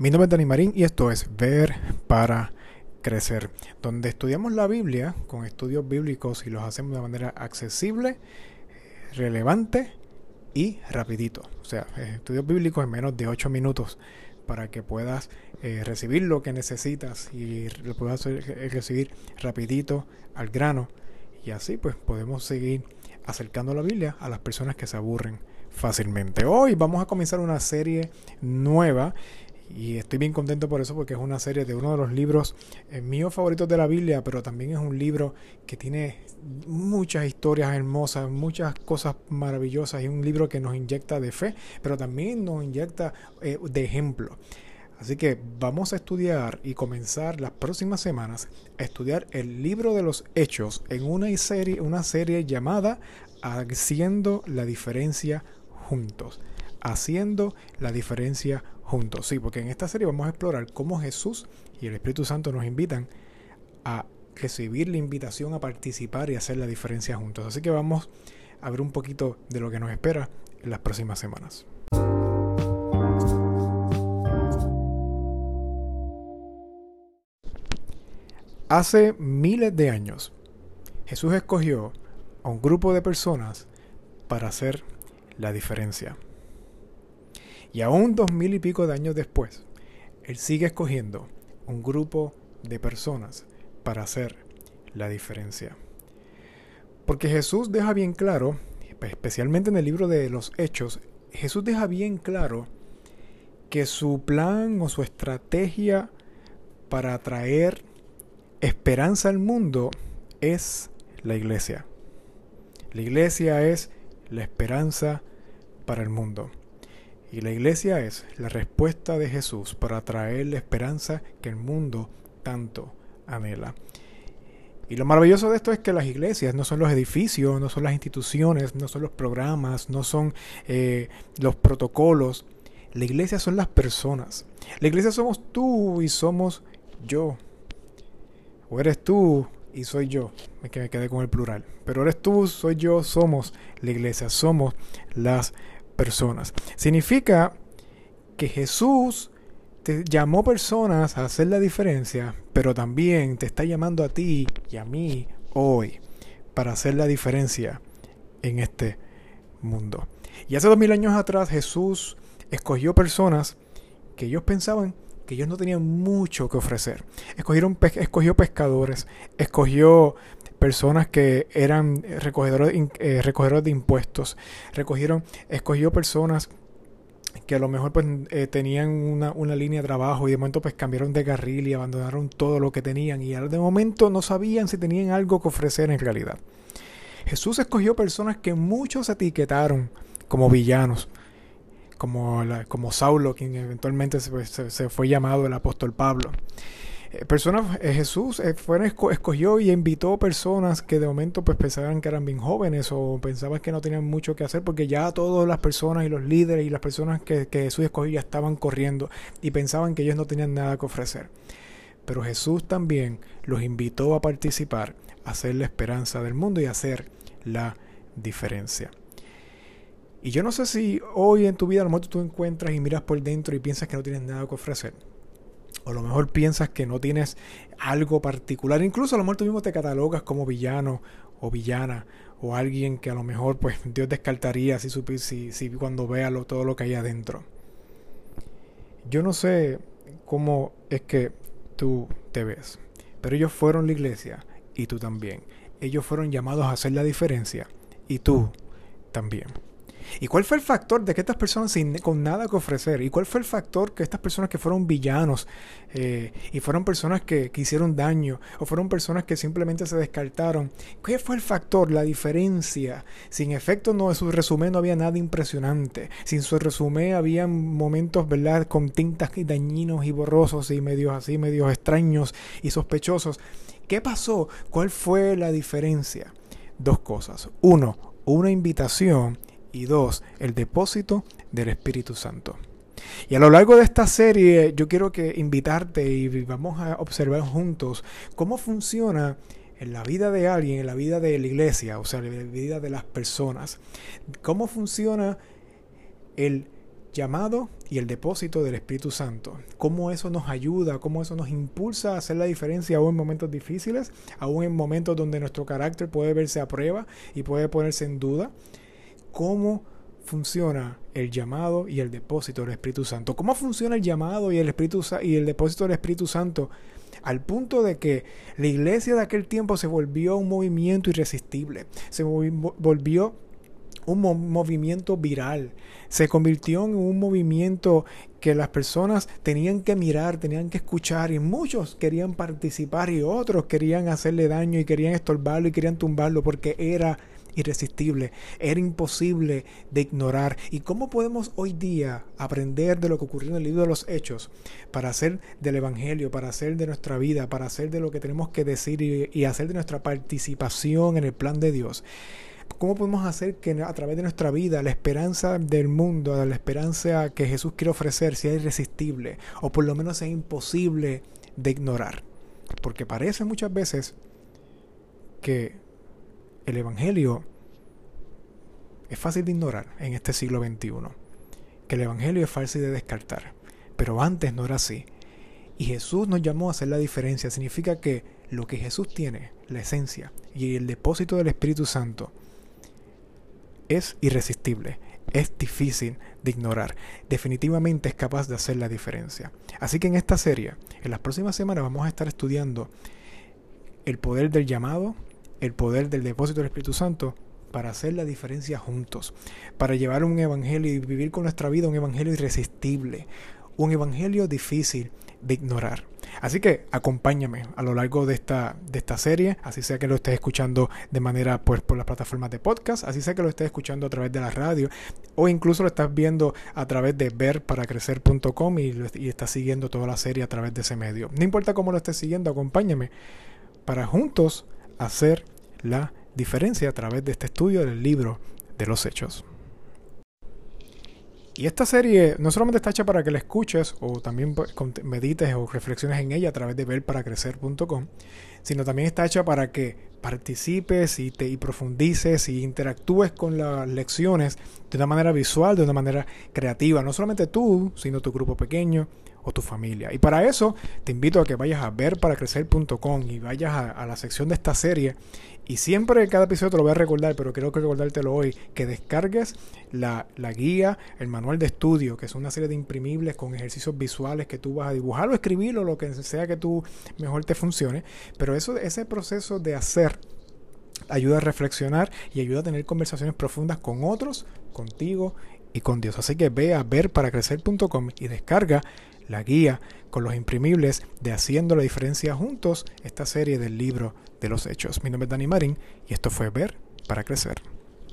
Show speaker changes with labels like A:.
A: Mi nombre es Dani Marín y esto es Ver para Crecer, donde estudiamos la Biblia con estudios bíblicos y los hacemos de manera accesible, relevante y rapidito. O sea, estudios bíblicos en menos de 8 minutos para que puedas eh, recibir lo que necesitas y lo puedas eh, recibir rapidito al grano. Y así pues podemos seguir acercando la Biblia a las personas que se aburren fácilmente. Hoy vamos a comenzar una serie nueva y estoy bien contento por eso porque es una serie de uno de los libros eh, míos favoritos de la Biblia, pero también es un libro que tiene muchas historias hermosas, muchas cosas maravillosas y un libro que nos inyecta de fe, pero también nos inyecta eh, de ejemplo. Así que vamos a estudiar y comenzar las próximas semanas a estudiar el libro de los hechos en una serie, una serie llamada Haciendo la diferencia juntos. Haciendo la diferencia juntos. Sí, porque en esta serie vamos a explorar cómo Jesús y el Espíritu Santo nos invitan a recibir la invitación a participar y hacer la diferencia juntos. Así que vamos a ver un poquito de lo que nos espera en las próximas semanas. Hace miles de años, Jesús escogió a un grupo de personas para hacer la diferencia. Y aún dos mil y pico de años después, Él sigue escogiendo un grupo de personas para hacer la diferencia. Porque Jesús deja bien claro, especialmente en el libro de los Hechos, Jesús deja bien claro que su plan o su estrategia para traer esperanza al mundo es la iglesia. La iglesia es la esperanza para el mundo. Y la iglesia es la respuesta de Jesús para traer la esperanza que el mundo tanto anhela. Y lo maravilloso de esto es que las iglesias no son los edificios, no son las instituciones, no son los programas, no son eh, los protocolos. La iglesia son las personas. La iglesia somos tú y somos yo. O eres tú y soy yo. Que me quedé con el plural. Pero eres tú, soy yo, somos la iglesia. Somos las personas. Significa que Jesús te llamó personas a hacer la diferencia, pero también te está llamando a ti y a mí hoy para hacer la diferencia en este mundo. Y hace dos mil años atrás Jesús escogió personas que ellos pensaban que ellos no tenían mucho que ofrecer. Escogieron, escogió pescadores, escogió personas que eran recogedores, eh, recogedores de impuestos. Recogieron, escogió personas que a lo mejor pues, eh, tenían una, una, línea de trabajo y de momento pues cambiaron de carril y abandonaron todo lo que tenían y de momento no sabían si tenían algo que ofrecer en realidad. Jesús escogió personas que muchos etaquetaron como villanos, como, como Saulo, quien eventualmente se fue llamado el apóstol Pablo. Eh, personas, eh, Jesús eh, escogió y invitó personas que de momento pues pensaban que eran bien jóvenes o pensaban que no tenían mucho que hacer porque ya todas las personas y los líderes y las personas que, que Jesús escogió ya estaban corriendo y pensaban que ellos no tenían nada que ofrecer. Pero Jesús también los invitó a participar, a ser la esperanza del mundo y a hacer la diferencia. Y yo no sé si hoy en tu vida a lo mejor tú encuentras y miras por dentro y piensas que no tienes nada que ofrecer o a lo mejor piensas que no tienes algo particular, incluso a lo mejor tú mismo te catalogas como villano o villana o alguien que a lo mejor pues Dios descartaría si, si, si cuando vea todo lo que hay adentro. Yo no sé cómo es que tú te ves, pero ellos fueron la iglesia y tú también. Ellos fueron llamados a hacer la diferencia y tú también. ¿Y cuál fue el factor de que estas personas sin, con nada que ofrecer? ¿Y cuál fue el factor que estas personas que fueron villanos eh, y fueron personas que, que, hicieron daño o fueron personas que simplemente se descartaron? ¿Qué fue el factor, la diferencia? Sin efecto, no, en su resumen no había nada impresionante. Sin su resumen había momentos, ¿verdad?, con tintas y dañinos y borrosos y medios así, medios extraños y sospechosos. ¿Qué pasó? ¿Cuál fue la diferencia? Dos cosas. Uno, una invitación y dos, el depósito del Espíritu Santo. Y a lo largo de esta serie yo quiero que invitarte y vamos a observar juntos cómo funciona en la vida de alguien, en la vida de la iglesia, o sea, en la vida de las personas, cómo funciona el llamado y el depósito del Espíritu Santo. Cómo eso nos ayuda, cómo eso nos impulsa a hacer la diferencia aún en momentos difíciles, aún en momentos donde nuestro carácter puede verse a prueba y puede ponerse en duda. Cómo funciona el llamado y el depósito del Espíritu Santo. ¿Cómo funciona el llamado y el Espíritu y el depósito del Espíritu Santo? Al punto de que la iglesia de aquel tiempo se volvió un movimiento irresistible. Se volvió un movimiento viral. Se convirtió en un movimiento que las personas tenían que mirar, tenían que escuchar y muchos querían participar y otros querían hacerle daño y querían estorbarlo y querían tumbarlo porque era irresistible, era imposible de ignorar. ¿Y cómo podemos hoy día aprender de lo que ocurrió en el libro de los Hechos para hacer del Evangelio, para hacer de nuestra vida, para hacer de lo que tenemos que decir y, y hacer de nuestra participación en el plan de Dios? ¿Cómo podemos hacer que a través de nuestra vida la esperanza del mundo, la esperanza que Jesús quiere ofrecer sea irresistible o por lo menos sea imposible de ignorar? Porque parece muchas veces que el Evangelio es fácil de ignorar en este siglo XXI, que el Evangelio es fácil de descartar, pero antes no era así. Y Jesús nos llamó a hacer la diferencia, significa que lo que Jesús tiene, la esencia y el depósito del Espíritu Santo, es irresistible, es difícil de ignorar, definitivamente es capaz de hacer la diferencia. Así que en esta serie, en las próximas semanas vamos a estar estudiando el poder del llamado, el poder del depósito del Espíritu Santo para hacer la diferencia juntos, para llevar un evangelio y vivir con nuestra vida un evangelio irresistible, un evangelio difícil de ignorar. Así que acompáñame a lo largo de esta, de esta serie, así sea que lo estés escuchando de manera pues, por las plataformas de podcast, así sea que lo estés escuchando a través de la radio o incluso lo estás viendo a través de verparacrecer.com y, y estás siguiendo toda la serie a través de ese medio. No importa cómo lo estés siguiendo, acompáñame para juntos hacer la diferencia a través de este estudio del libro de los hechos. Y esta serie no solamente está hecha para que la escuches o también medites o reflexiones en ella a través de verparacrecer.com, sino también está hecha para que participes y, te, y profundices y interactúes con las lecciones de una manera visual, de una manera creativa. No solamente tú, sino tu grupo pequeño, o tu familia. Y para eso te invito a que vayas a ver para crecer.com y vayas a, la sección de esta serie. Y siempre cada episodio te lo voy a recordar, pero creo que recordártelo hoy, que descargues la, guía, el manual de estudio, que es una serie de imprimibles con ejercicios visuales que tú vas a dibujar o escribir o lo que sea que tú mejor te funcione. Pero eso, ese proceso de hacer ayuda a reflexionar y ayuda a tener conversaciones profundas con otros, contigo y con Dios. Así que ve a ver para crecer.com y descarga la guía con los imprimibles de Haciendo la Diferencia Juntos, esta serie del libro de los Hechos. Mi nombre es Dani Marín y esto fue Ver para Crecer.